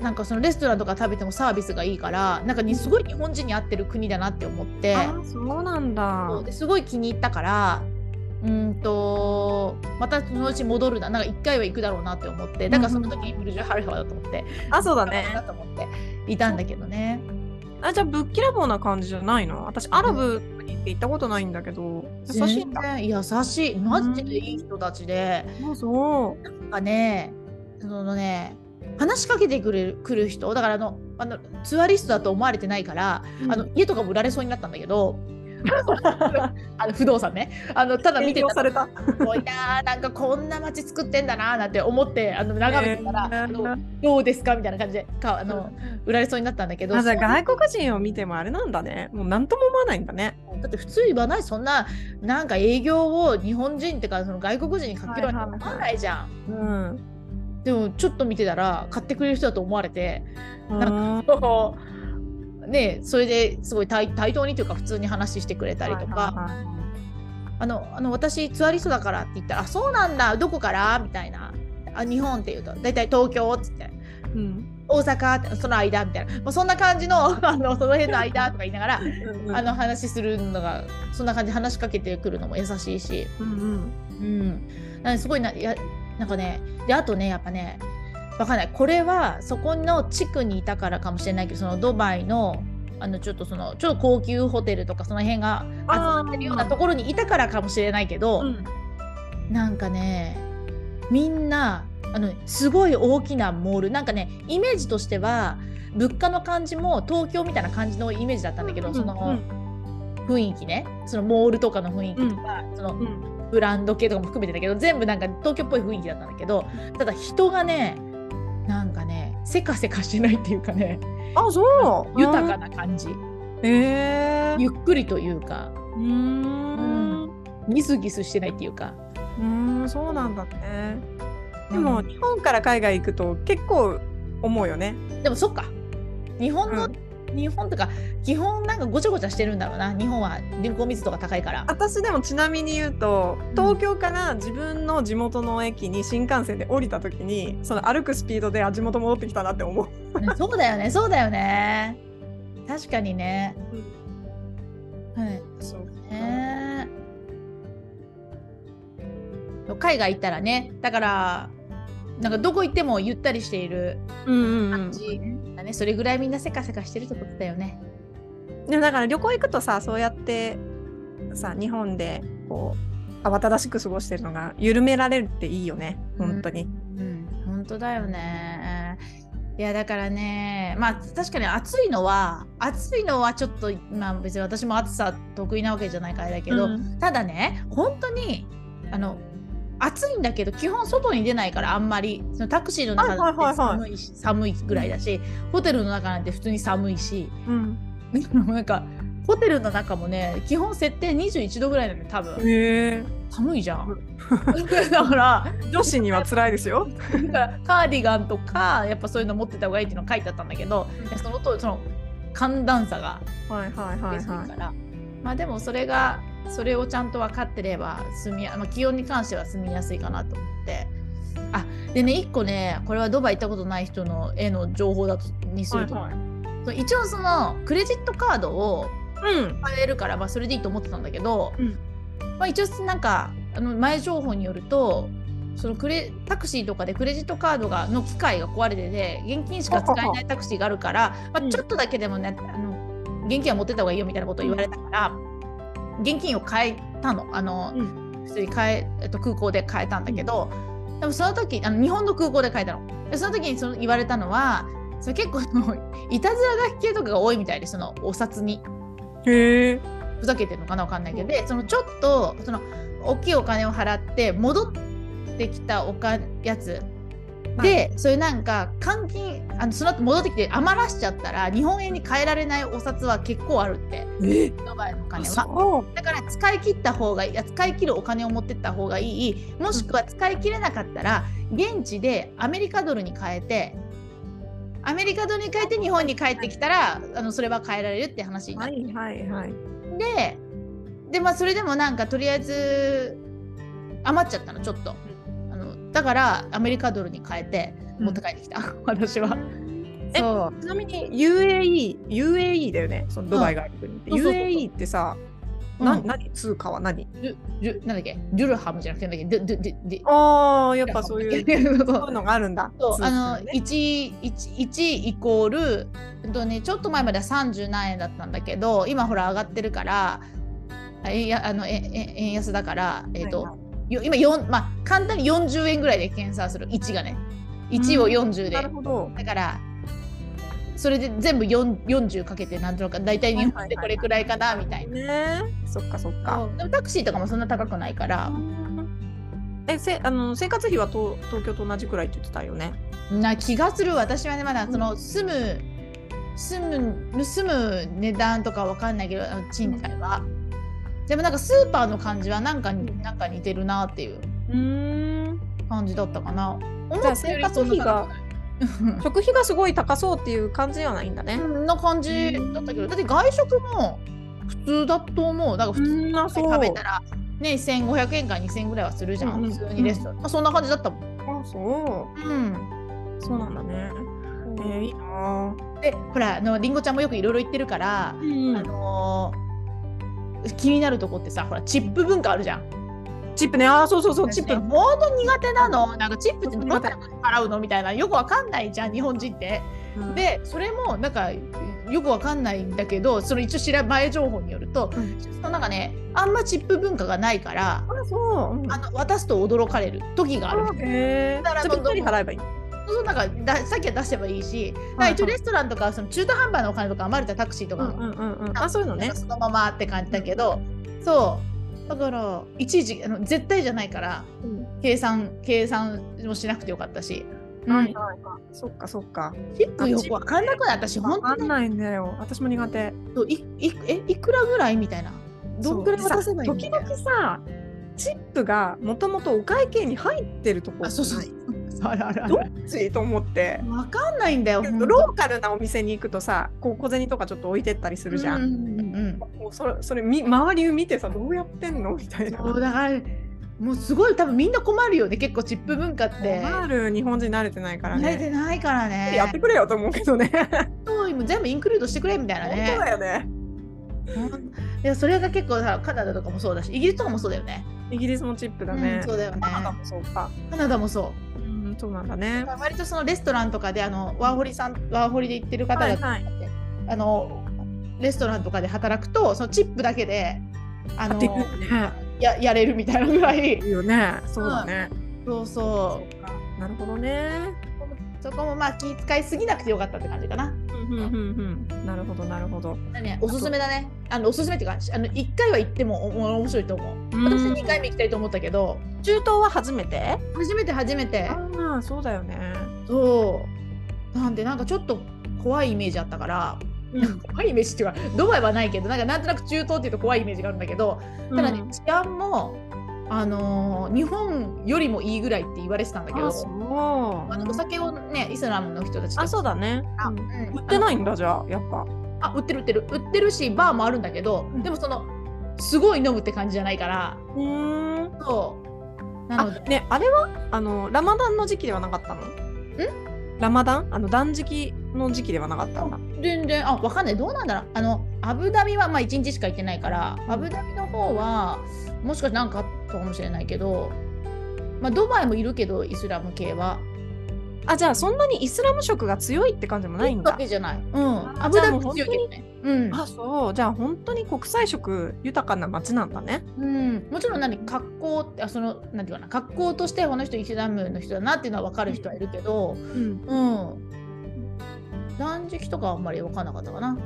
Speaker 2: なんかそのレストランとか食べてもサービスがいいからなんかにすごい日本人に合ってる国だなって思って。
Speaker 1: そうなんだ。
Speaker 2: すごい気に入ったからうんとまたそのうち戻るな。なんか1回は行くだろうなって思って。だからその時にブルジュ・ハルファだと思って。
Speaker 1: あそうだ
Speaker 2: だ
Speaker 1: ね
Speaker 2: な。と思って。いたんだけどね。
Speaker 1: あじゃあぶっきらぼうな感じじゃないの？私アラブにって行ったことないんだけど。優しいんだ。
Speaker 2: 優しい。マジでいい人たちで。
Speaker 1: そうそう。
Speaker 2: なんかねそのね話しかけてくれる来る人。だからあのあのツアリストだと思われてないから、あの家とかも売られそうになったんだけど <laughs> あの不動産ね。あのただ見てた
Speaker 1: 営業さ
Speaker 2: いなあなんかこんな街作ってんだなあなんて思ってあの眺めてたら、
Speaker 1: へー。
Speaker 2: あのどうですかみたいな感じでかあの売られそうになったんだけど
Speaker 1: あじゃあ外国人を見てもあれなんだね。もう何とも思わないんだね。
Speaker 2: だって普通言わないそんななんか営業を日本人ってかその外国人にかけろって思わないじゃん、
Speaker 1: うん。
Speaker 2: でもちょっと見てたら買ってくれる人だと思われて
Speaker 1: うん。
Speaker 2: そうねそれですごい対対等にというか普通に話してくれたりとか、
Speaker 1: はいはいはい。
Speaker 2: あのあの私ツアリストだからって言ったら「あそうなんだ。どこから?」みたいな「あ日本」って言うと。大体東京っつって。
Speaker 1: うん。
Speaker 2: 大阪ってその間みたいな。もうそんな感じの <laughs> あのその辺の間とか言いながらあの話するのがそんな感じで話しかけてくるのも優しいし、
Speaker 1: うんうん。
Speaker 2: うん、なんですごいないやなんかねであとねやっぱねわかんない。これはそこの地区にいたからかもしれないけどそのドバイのあのちょっとそのちょっと高級ホテルとかその辺が集まってるようなところにいたからかもしれないけど、
Speaker 1: うん。
Speaker 2: なんかねみんなあのすごい大きなモール。なんかねイメージとしては物価の感じも東京みたいな感じのイメージだったんだけど、その雰囲気ね。そのモールとかの雰囲気とか、その
Speaker 1: うん。
Speaker 2: ブランド系とかも含めてだけど全部なんか東京っぽい雰囲気だったんだけどただ人がねなんかねせかせかしてないっていうかね
Speaker 1: あそう。
Speaker 2: 豊かな感じ。
Speaker 1: へえ
Speaker 2: ゆっくりというか。
Speaker 1: うーん。
Speaker 2: ギスギスしてないっていうか。
Speaker 1: うーんそうなんだね。でも
Speaker 2: うん
Speaker 1: 日本から海外行くと結構思うよね。
Speaker 2: でもそっか。日本の、
Speaker 1: うん
Speaker 2: 日本とか基本なんかごちゃごちゃしてるんだろうな日本は。人口密度が高いから。
Speaker 1: 私でもちなみに言うと東京から自分の地元の駅に新幹線で降りた時にその歩くスピードであ地元戻ってきたなって思う。<laughs>
Speaker 2: そうだよねそうだよね。確かにね、はい。
Speaker 1: そう
Speaker 2: ね。海外行ったらねだからなんかどこ行ってもゆったりしている
Speaker 1: うんうんうん。
Speaker 2: 感じ。だね、それぐらいみんなせかせかしてるってことだよね。
Speaker 1: でもだから旅行行くとさそうやってさ日本でこう慌ただしく過ごしてるのが緩められるっていいよね。本当に。
Speaker 2: うん本当だよね。いやだからねまあ確かに暑いのは暑いのはちょっとまあ別に私も暑さ得意なわけじゃないからだけど、
Speaker 1: うん。
Speaker 2: ただね本当にあの暑いんだけど基本外に出ないからあんまり。そのタクシーの中だって寒いし、寒いぐらいだしホテルの中なんて普通に寒いし。
Speaker 1: うん。<laughs>
Speaker 2: なんかホテルの中もね基本設定21度ぐらいなのよ多分。
Speaker 1: へえ。
Speaker 2: 寒いじゃん。<laughs> だから
Speaker 1: 女子には辛いですよ。
Speaker 2: カーディガンとかやっぱそういうの持ってた方がいいっていうの書いてあったんだけど、
Speaker 1: うん。
Speaker 2: そのとその寒暖差が
Speaker 1: はいはいはいはい。
Speaker 2: から、まあでもそれがそれをちゃんと分かってれば住みや、まあ、気温に関しては住みやすいかなと思って。あでね一個ねこれはドバイ行ったことない人の絵の情報だとにすると、
Speaker 1: はいはい。
Speaker 2: 一応そのクレジットカードを
Speaker 1: うん。
Speaker 2: 買えるから、まあ、それでいいと思ってたんだけど、
Speaker 1: うん。
Speaker 2: まあ、一応なんかあの前情報によるとそのクレタクシーとかでクレジットカードがの機械が壊れてて現金しか使えないタクシーがあるから、まあ、
Speaker 1: うん。
Speaker 2: ちょっとだけでもねあの現金は持ってった方がいいよみたいなことを言われたから、現金を変えたのあの、
Speaker 1: う
Speaker 2: 普通に変え、えっと、空港で変えたんだけど、でもその時あの日本の空港で変えたの。でその時にその言われたのはそれ結構いたずら書き系とかが多いみたいでそのお札に。
Speaker 1: へえ。
Speaker 2: ふざけてるのかなわかんないけど、でそのちょっとその大きいお金を払って戻ってきたおかやつで、そういうなんか換金あのその後戻ってきて余らしちゃったら日本円に変えられないお札は結構あるって。
Speaker 1: え？
Speaker 2: ドバイのお金は。だから使い切った方がいい使い切るお金を持ってった方がいい。もしくは使い切れなかったら現地でアメリカドルに変えてアメリカドルに変えて日本に帰ってきたらあのそれは変えられるって話になって。
Speaker 1: はいはいはい。
Speaker 2: ででまあそれでもなんかとりあえず余っちゃったのちょっとだからアメリカドルに変えて持って帰ってきた、<laughs> 私は。
Speaker 1: え
Speaker 2: そう。
Speaker 1: ちなみに UAE、UAE だよね、そのドバイがある国って。
Speaker 2: そうそうそう。
Speaker 1: UAE ってさ、
Speaker 2: うん。
Speaker 1: な何？通貨は何？
Speaker 2: ジュジュなんだっけ？ジュルハムじゃなくてなんだっけ？デュデュデ
Speaker 1: ああ、やっぱそういう、
Speaker 2: そう。<laughs>
Speaker 1: いうのがあるんだ。
Speaker 2: そうあ
Speaker 1: 通貨
Speaker 2: の
Speaker 1: ね
Speaker 2: 1, 1, 1イコールうんと、ね、ちょっと前までは30何円だったんだけど今ほら上がってるからあえやあのええ円安だから、えーと
Speaker 1: はいはい。
Speaker 2: よ今4、まあ、簡単に40円ぐらいで計算する。1がね。1を40で、
Speaker 1: なるほど。
Speaker 2: だからそれで全部4 40かけてなんとなく大体日本でこれくらいかなみたいな。
Speaker 1: ね。そっかそっか。
Speaker 2: でもタクシーとかもそんな高くないから、
Speaker 1: えせあの生活費はと東京と同じくらいって言ってたよね。
Speaker 2: な気がする。私はねまだその住む住む住む値段とかわかんないけど賃貸は、でもなんかスーパーの感じはなんかになんか似てるなっていう。感じだったかな。思ったより
Speaker 1: 生活費が <laughs> 食費がすごい高そうっていう感じではないんだね。
Speaker 2: そんな感じだったけどだって外食も普通だと思う。だから普通に食べたらね1500円から2000円ぐらいはするじゃん、
Speaker 1: うんうん
Speaker 2: 普通にレストラン、まあ、そんな感じだったもん。
Speaker 1: あそ
Speaker 2: う。ん。
Speaker 1: うそうなんだね。えー、いいな
Speaker 2: でほらあのりんごちゃんもよくいろいろ言ってるから、
Speaker 1: うん。
Speaker 2: あのー気になるとこってさほらチップ文化あるじゃん。
Speaker 1: チップね。あーそうそうそうチップ。
Speaker 2: ほんと苦手なの。なんかチップってどん。なの。に払うの？みたいな。よくわかんないじゃん日本人って。でそれもなんかよくわかんないんだけどその一応知ら前情報によると、
Speaker 1: うん。
Speaker 2: そのなんかねあんまチップ文化がないから
Speaker 1: あそう、うん、
Speaker 2: あの渡すと驚かれる時がある。
Speaker 1: へえ
Speaker 2: だから
Speaker 1: じゃあぴったり払えばいい
Speaker 2: そうなんかださっきは出せばいいし、一応レストランとかその中途半端なお金とか余れたタクシーとかも、
Speaker 1: うんうんうんうん。あそういうのね。
Speaker 2: そのままって感じだけどそうだからいちいちあの絶対じゃないから
Speaker 1: うん。
Speaker 2: 計算計算もしなくてよかったし、うん
Speaker 1: はいはい。はいそっかそっか。
Speaker 2: チップよくわかんなくない私
Speaker 1: わ
Speaker 2: 本当に。
Speaker 1: かんないんだよ。私も苦手。
Speaker 2: そういいえいくらぐらいみたいな？どんくらい渡せばいい
Speaker 1: 時々さチップがもともとお会計に入ってるとこ
Speaker 2: あそうそうあ
Speaker 1: ど
Speaker 2: る
Speaker 1: っち？と思って。
Speaker 2: わかんないんだよ
Speaker 1: ローカルなお店に行くとさこう小銭とかちょっと置いてったりするじゃん、
Speaker 2: うんうんうん
Speaker 1: もうそれそれみ周りを見てさどうやってんの？みたいな。
Speaker 2: そうだからもうすごい多分みんな困るよね結構チップ文化って。
Speaker 1: ある。日本人慣れてないから
Speaker 2: 慣れて
Speaker 1: ね
Speaker 2: ないからね。
Speaker 1: やってくれよと思うけどね。
Speaker 2: そうもう全部インクルードしてくれみたいな
Speaker 1: 本
Speaker 2: ね
Speaker 1: 当だよね。
Speaker 2: いやそれが結構さカナダとかもそうだしイギリスとかもそうだよね。
Speaker 1: イギリスもチップだね、
Speaker 2: うんそうだよね。
Speaker 1: カナダもそうか。
Speaker 2: カナダもそう。
Speaker 1: うんそうなんだね。
Speaker 2: 割とそのレストランとかであのワーホリさんワーホリで行ってる方が、
Speaker 1: はいはい。
Speaker 2: あのレストランとかで働くとそのチップだけであの
Speaker 1: ね。
Speaker 2: ややれるみたいなぐらい。
Speaker 1: いいよね。そうだね、
Speaker 2: そうそ
Speaker 1: そうか。なるほどね。
Speaker 2: うそこもまあ気遣いすぎなくてよかったって感じかな。
Speaker 1: うんうんなるほどなるほど。
Speaker 2: ね、おすすめだね。あのおすすめっていうかあの1回は行ってもお面白いと思う。
Speaker 1: うん。
Speaker 2: 私2回目行きたいと思ったけど。
Speaker 1: 中東は初めて？
Speaker 2: 初めて初めて。
Speaker 1: ああそうだよね。
Speaker 2: そう。なんでなんかちょっと怖いイメージあったから、怖いイメージっていうかドバイはないけどなんかなんとなく中東っていうと怖いイメージがあるんだけど。ただね、
Speaker 1: うん。
Speaker 2: 治安もあのー日本よりもいいぐらいって言われてたんだけど。
Speaker 1: あ
Speaker 2: のお酒をねイスラムの人たち
Speaker 1: あそう
Speaker 2: だ、
Speaker 1: だね。
Speaker 2: あ
Speaker 1: うん。
Speaker 2: うん
Speaker 1: 売ってないんだじゃあやっぱ。
Speaker 2: あ売ってる売ってる。売ってるしバーもあるんだけど、
Speaker 1: うん。
Speaker 2: でもそのすごい飲むって感じじゃないから。
Speaker 1: うん
Speaker 2: そう。な
Speaker 1: あ
Speaker 2: ので。
Speaker 1: ねあれは？あのラマダンの時期ではなかったの？ラマダン？あの断食の時期ではなかったんだ。
Speaker 2: 全然。あわかんない。どうなんだろう。あのアブダビはまあ1日しか行ってないからアブダビの方はもしかして何かあったかもしれないけどまあドバイもいるけどイスラム系は
Speaker 1: あじゃあそんなにイスラム色が強いって感じもないん
Speaker 2: わ
Speaker 1: だ
Speaker 2: けじゃない。うん。
Speaker 1: あ
Speaker 2: アブダビ
Speaker 1: じゃあもう
Speaker 2: 強いけどね。うん。
Speaker 1: あそう。じゃあ本当に国際色豊かな街なんだね。
Speaker 2: うん、もちろん何格好ってあそのなんていうかな。格好としてこの人イスラムの人だなっていうのは分かる人はいるけど、
Speaker 1: うん。
Speaker 2: うん、断食とかはあんまり分かんなかったかな。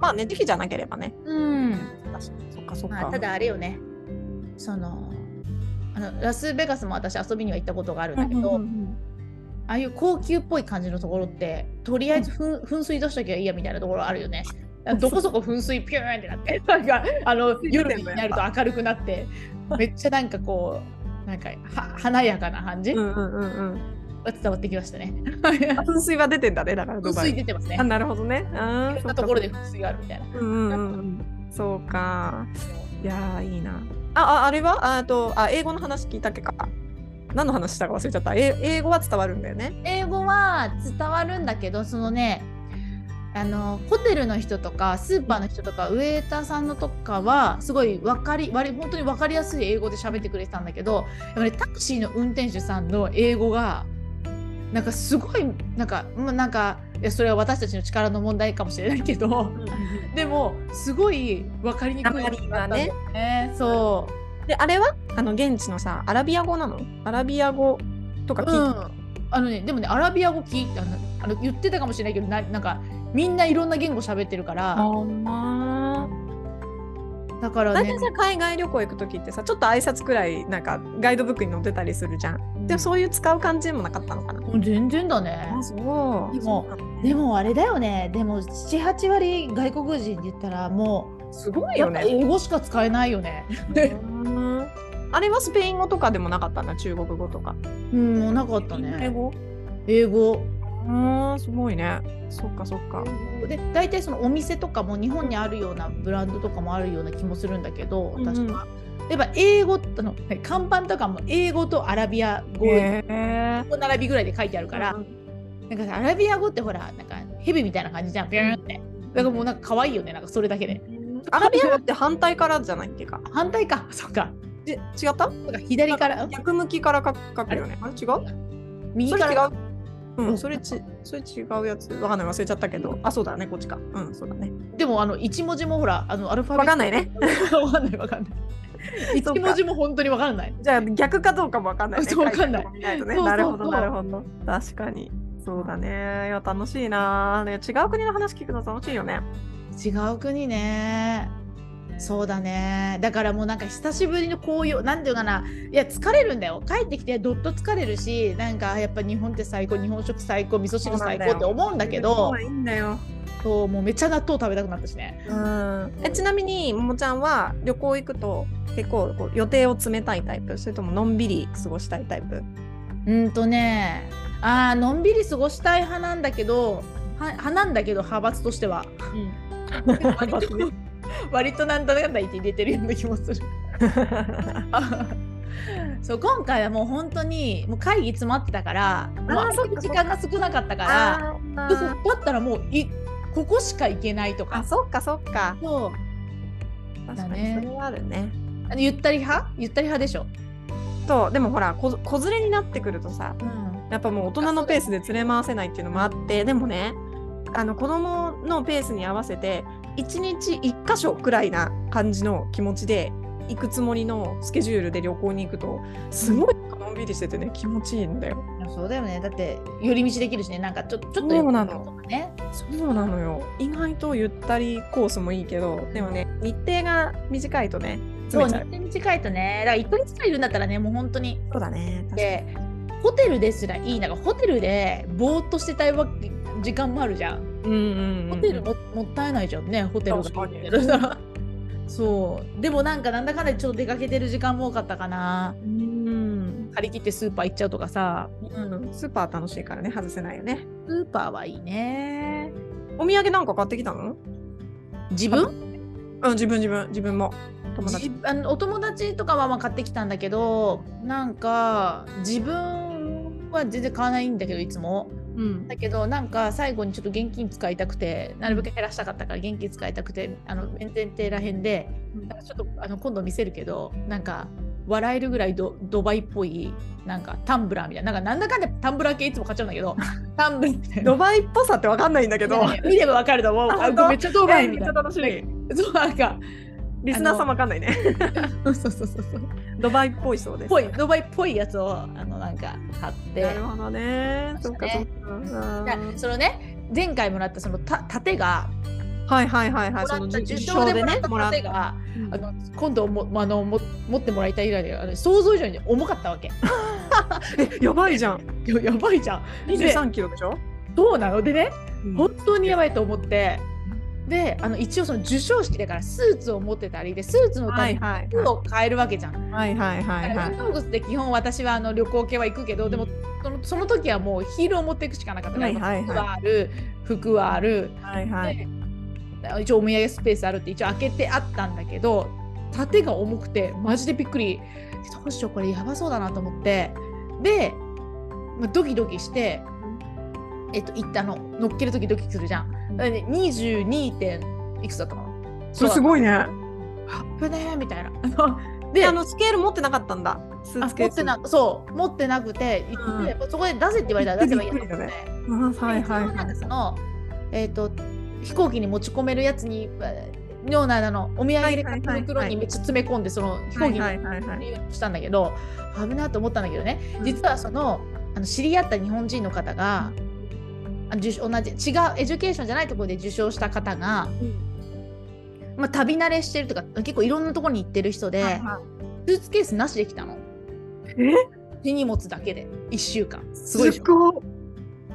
Speaker 1: まあね時期じゃなければね。
Speaker 2: うん。
Speaker 1: そっかそっか、
Speaker 2: まあ、ただあれよね。そのあのラスベガスも私遊びには行ったことがあるんだけど、
Speaker 1: うんうんうん
Speaker 2: ああいう高級っぽい感じのところってとりあえずふん噴水出しときゃいいやみたいなところあるよね。どこそこ噴水ピューンってなって <laughs> なんかあの <laughs> 夜になると明るくなって <laughs> めっちゃなんかこうなんかは華やかな感じ？
Speaker 1: うんうんうん
Speaker 2: 伝わってきましたね。
Speaker 1: あ噴水は出てんだねだからド
Speaker 2: 噴水出てますね。
Speaker 1: あ。なるほどね。あ
Speaker 2: いろんなところで噴水があるみたいな。
Speaker 1: うんうんうそう。かいやーいいな。あああれは？ああとあ英語の話聞いたっけか何の話したか忘れちゃった。え英語は伝わるんだよね。
Speaker 2: 英語は伝わるんだけどそのねあのホテルの人とかスーパーの人とかウェーターさんのとかはすごい分かり割り本当に分かりやすい英語で喋ってくれてたんだけどやっぱりタクシーの運転手さんの英語がなんかすごいなんかまあなんかいやそれは私たちの力の問題かもしれないけどでもすごい分かりにくい
Speaker 1: ね。
Speaker 2: ね。そ
Speaker 1: であれは？あの現地のさアラビア語なの？アラビア語とか
Speaker 2: う、
Speaker 1: 聞いて、
Speaker 2: うん、あのねでもねアラビア語聞いてあの。あの言ってたかもしれないけどななんかみんないろんな言語喋ってるから。だからね。
Speaker 1: 大体さ海外旅行行く時ってさちょっと挨拶くらいなんかガイドブックに載ってたりするじゃん。でもそういう使う感じでもなかったのかな、
Speaker 2: 全然だね。
Speaker 1: あそう。
Speaker 2: でもでもあれだよね。でも78割外国人って言ったらも
Speaker 1: すご
Speaker 2: うやっぱ英語しか使えないよね。
Speaker 1: う <laughs> んあれはスペイン語とかでもなかったんだ中国語とか、
Speaker 2: うんもうなかった
Speaker 1: 英
Speaker 2: ね
Speaker 1: 語？
Speaker 2: 英語。
Speaker 1: うん、すごいね。そっかそっか。
Speaker 2: で大体そのお店とかも日本にあるようなブランドとかもあるような気もするんだけど
Speaker 1: うんうん。
Speaker 2: 確か、やっぱ英語あのはい看板とかも英語とアラビア語。
Speaker 1: へえ。
Speaker 2: 並びぐらいで書いてあるから、なんかさアラビア語ってほらなんかヘビみたいな感じじゃん。ビューンって。だからもうなんか可愛いよねなんかそれだけで。
Speaker 1: アラビア語って反対からじゃないっけか。
Speaker 2: 反対か。そっか。
Speaker 1: え違った？
Speaker 2: 左から？
Speaker 1: 逆向きから書書くよね。あれ？違う？
Speaker 2: 右から？
Speaker 1: う？
Speaker 2: んん
Speaker 1: それち、それ違うやつ。わかんない、忘れちゃったけど。あ、そうだね、こっちか。うん、そうだね。
Speaker 2: でもあの一文字もほらあのアルファベット
Speaker 1: わかんないね。
Speaker 2: わかんないわかんない <laughs> 一文字も本当にわかんない
Speaker 1: じゃあ逆かどうかもわかんないね。
Speaker 2: そうわかんない
Speaker 1: ね。なるほど、なるほど。確かに。そうだね。いや、楽しいな、ね。違う国の話聞くの楽しいよね。
Speaker 2: 違う国ねそうだね。だからもうなんか久しぶりの紅葉なんていうかな。いや疲れるんだよ。帰ってきてどっと疲れるしなんかやっぱ日本って最高日本食最高味噌汁最高って思うんだけど
Speaker 1: そういいんだよ。
Speaker 2: そうもうめっちゃ納豆食べたくなったしね。
Speaker 1: うん。え、ちなみに、ももちゃんは旅行行くと、結構こう予定を詰めたいタイプ？それとものんびり過ごしたいタイプ？
Speaker 2: うんとねあーのんびり過ごしたい派なんだけどは派なんだけど派閥としては。<laughs> 割と割となんだかんだ言って入れてるような気もする。<laughs> そう今回はもう本当にもう会議詰まってたからもう
Speaker 1: あーそ
Speaker 2: 時間が少なかったからだったらもういここしか行けないと
Speaker 1: あ、
Speaker 2: か
Speaker 1: そっかそっか。
Speaker 2: そう。
Speaker 1: 確かにそれはあるね。
Speaker 2: あのゆったり派？ゆったり派でしょ、
Speaker 1: と、でもほら、こ子連れになってくるとさ、
Speaker 2: うん、
Speaker 1: やっぱもう大人のペースで連れ回せないっていうのもあって、でもね、あの子供のペースに合わせて、1日1箇所くらいな感じの気持ちで行くつもりのスケジュールで旅行に行くと、すごいのんびりしててね、気持ちいいんだよ。
Speaker 2: そうだよね。だって寄り道できるしね。なんかちょちょっと
Speaker 1: そうなの。そうなのよ。意外とゆったりコースもいいけど、でもね、日程が短いとね、
Speaker 2: そう。日程短いとね。だから1ヶ月くらいいるんだったらねもう本当に。
Speaker 1: そうだね。
Speaker 2: でホテルですらいい。なんかホテルでぼーっとしてたいわけ時間もあるじゃん、ホテルももったいないじゃんね。ホテルがそう。でもなんかなんだかんだちょっと出かけてる時間も多かったかな。
Speaker 1: うん、
Speaker 2: 張り切ってスーパー行っちゃうとかさ。
Speaker 1: うん。スーパー楽しいからね、外せないよね。
Speaker 2: スーパーはいいね。
Speaker 1: お土産なんか買ってきたの？
Speaker 2: 自分？
Speaker 1: うん、自分自分、自分も。友達。
Speaker 2: じあのお友達とかはまあ買ってきたんだけどなんか自分は全然買わないんだけどいつも
Speaker 1: うん。
Speaker 2: だけどなんか最後にちょっと現金使いたくてなるべく減らしたかったから現金使いたくてあの弁天亭らへんでちょっとあの今度見せるけどなんか笑えるぐらいドドバイっぽいなんかタンブラーみたいななんかなんだかんだタンブラー系いつも買っちゃうんだけど <laughs> タンブラー
Speaker 1: ドバイっぽさってわかんないんだけど。
Speaker 2: 見ればわかると思うめっちゃドバイ
Speaker 1: えめっち
Speaker 2: みたいな
Speaker 1: ゃ楽しみ。
Speaker 2: そうなんか
Speaker 1: リスナーさんわかんないね。<laughs>
Speaker 2: そうそうそうそう
Speaker 1: ドバイっぽいそうです。
Speaker 2: ぽいドバイっぽいやつをあのなんか買って
Speaker 1: なるほどね。そっかそっ
Speaker 2: ね
Speaker 1: か。
Speaker 2: そのね前回もらったそのた盾が
Speaker 1: はいはいはいはい。その受
Speaker 2: 受賞でもらった
Speaker 1: もらった。
Speaker 2: 盾が
Speaker 1: うん
Speaker 2: あの今度もあのも持ってもらいたいぐらいであの想像以上に重かったわけ。<laughs>
Speaker 1: え、やばいじゃん。<laughs>
Speaker 2: ややばいじゃん。で
Speaker 1: 23キロでしょ？
Speaker 2: そうなの？でね
Speaker 1: うん
Speaker 2: 本当にやばいと思ってであの一応その授賞式だからスーツを持ってたりでスーツのため服を変えるわけじゃん。
Speaker 1: はいはいはいはい。
Speaker 2: 運動靴で基本私はあの旅行系は行くけどでもそのその時はもうヒールを持っていくしかなかったから、
Speaker 1: はいはいはい
Speaker 2: 靴はある服はある、
Speaker 1: はいはい。
Speaker 2: で一応お土産スペースあるって一応開けてあったんだけど盾が重くてマジでびっくりどうしようこれやばそうだなと思ってで、まあ、ドキドキしてえっと行ったの乗っける時ドキするじゃん。だからね、22. 点いくつだったの
Speaker 1: それすごいね。
Speaker 2: あぶねーみたいな。で
Speaker 1: あのスケール持ってなかったんだ。スー
Speaker 2: あ
Speaker 1: ツケース。
Speaker 2: 持ってなそう持ってなくて行って、そこで出せって言われたら出せばいいやと思って。
Speaker 1: びっくりあはいはいはい。
Speaker 2: かその、えっ、と、飛行機に持ち込めるやつに、えーようなあのお土産で買った袋にめっちゃ詰め込んで、その飛行機にしたんだけど、危ないと思ったんだけどね、実はその、あの知り合った日本人の方が、受同じ違うエデュケーションじゃないところで受賞した方が、まあ、旅慣れしてるとか結構いろんなところに行ってる人で、
Speaker 1: はいは
Speaker 2: スーツケースなしで来たの。手荷物だけで1週間。す
Speaker 1: す
Speaker 2: ごい。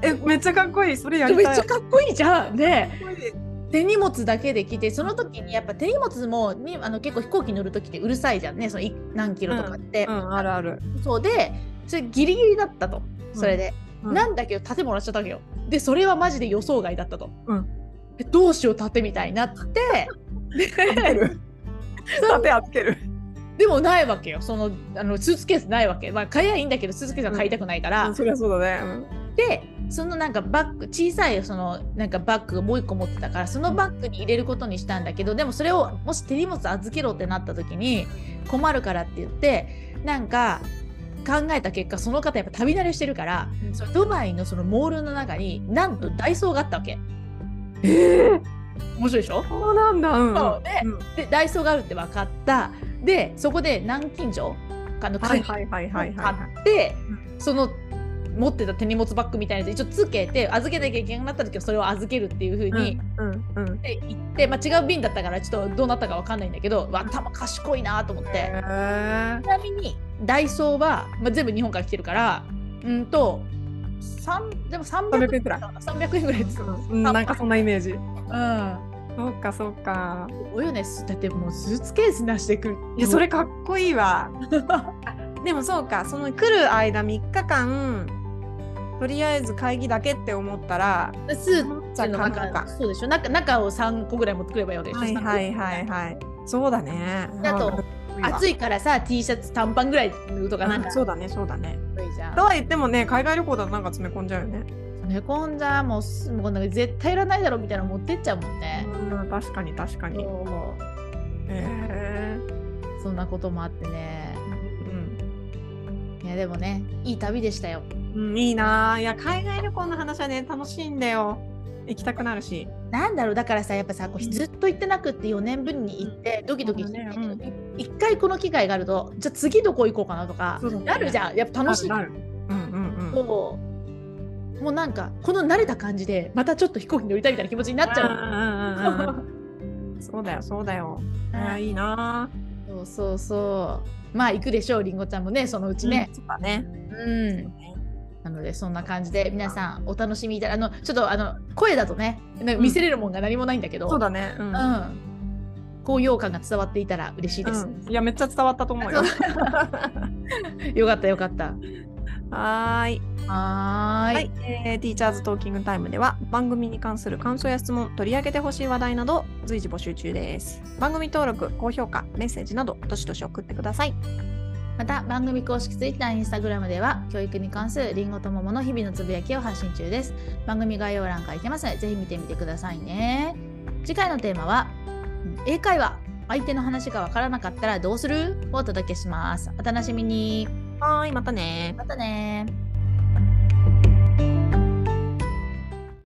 Speaker 1: え、めっちゃかっこいい。それやりたい。
Speaker 2: めっちゃかっこいいじゃん。ね
Speaker 1: かっこいい。
Speaker 2: 手荷物だけで来てその時にやっぱ手荷物もにあの結構飛行機乗る時ってうるさいじゃんね。そのい何キロとかって、
Speaker 1: うん、あるある。
Speaker 2: そうでそれギリギリだったと。それで、
Speaker 1: うん。
Speaker 2: なんだけど盾もらっちゃったわけよ。でそれはマジで予想外だったと、
Speaker 1: うん。
Speaker 2: えどうしよう盾みたいになって <laughs> で <laughs>
Speaker 1: 盾預ける。
Speaker 2: でもないわけよ。そのあのスーツケースないわけ。まあ買えばいいんだけどスーツケースは買いたくないから、
Speaker 1: あそりゃそうだね。
Speaker 2: でそのなんかバッグ小さいそのなんかバッグがもう一個持ってたからそのバッグに入れることにしたんだけどでもそれをもし手荷物預けろってなった時に困るからって言ってなんか考えた結果その方やっぱ旅慣れしてるから
Speaker 1: うん。
Speaker 2: そのドバイのそのモールの中になんとダイソーがあったわけ。
Speaker 1: ええ
Speaker 2: 面白いでしょ？
Speaker 1: そうなんだ。うん。
Speaker 2: そう。で
Speaker 1: うん。
Speaker 2: でダイソーがあるって分かった。でそこで南京錠あの買
Speaker 1: はい。
Speaker 2: って、その持ってた手荷物バッグみたいなやつ一応つけて預けなきゃいけなくなった時はそれを預けるっていう風に、
Speaker 1: うん。うん。
Speaker 2: で行って、まあ、違う便だったからちょっとどうなったかわかんないんだけどわ頭賢いなと思って、ちなみにダイソーは、まあ、全部日本から来てるからうんと3でも300
Speaker 1: 300円くらい
Speaker 2: ？300円ぐらいです
Speaker 1: うん、なんかそんなイメージ。
Speaker 2: うん。
Speaker 1: そうかそうか。
Speaker 2: すごいよね。だってもうスーツケース出してくる
Speaker 1: いやそれかっこいいわ。<laughs> でもそうか。その来る間3日間とりあえず会議だけって思ったら
Speaker 2: スーツの中
Speaker 1: か
Speaker 2: そうでしょ？中中を3個ぐらい持ってくればいいわけでしょ？
Speaker 1: はいはいはいはい。そうだね。
Speaker 2: あと暑
Speaker 1: い
Speaker 2: いからさ T シャツ短パンぐらいとかなんか
Speaker 1: そうだねそうだね。とは言ってもね海外旅行だとなんか詰め込んじゃうよね。
Speaker 2: 寝込んじゃもうすもうなんか絶対いらないだろみたいなの持ってっちゃうもんね。
Speaker 1: うん確かに確かに。え
Speaker 2: そんなこともあってね。
Speaker 1: うん
Speaker 2: いやでもねいい旅でしたよ。
Speaker 1: うん、いいなあいや海外旅行の話はね楽しいんだよ。行きたくなるし。
Speaker 2: なんだろうだからさやっぱさこうずっと行ってなくって4年ぶりに行ってドキドキしてるけど、一回この機会があるとじゃあ次どこ行こうかなとかなるじゃんやっぱ楽しい。
Speaker 1: うんうんうん。
Speaker 2: そうもうなんかこの慣れた感じでまたちょっと飛行機乗りたいみたいな気持ちになっちゃう。
Speaker 1: うんうんうんうんそうだよそうだよ。いやいいなあ
Speaker 2: そうそうそう。まあ行くでしょうりんごちゃんもねそのうちね
Speaker 1: う。んそうだね。
Speaker 2: うんなのでそんな感じで皆さんお楽しみいただあのちょっとあの声だとね見せれるもんが何もないんだけど、
Speaker 1: そうだね。うん。
Speaker 2: うん高揚感が伝わっていたら嬉しいです。
Speaker 1: うんいやめっちゃ伝わったと思うよ。<laughs>
Speaker 2: よかったよかった。
Speaker 1: はーい。
Speaker 2: はーい。
Speaker 1: はい、えーティーチャーズトーキングタイムでは番組に関する感想や質問、取り上げてほしい話題など随時募集中です。番組登録、高評価、メッセージなどどしどし送ってください。
Speaker 2: また番組公式 Twitter、Instagram では教育に関するりんごと桃の日々のつぶやきを発信中です。番組概要欄からいけますのでぜひ見てみてくださいね。次回のテーマはうん英会話相手の話がわからなかったらどうする？をお届けします。お楽しみに。
Speaker 1: はーい、またね
Speaker 2: またね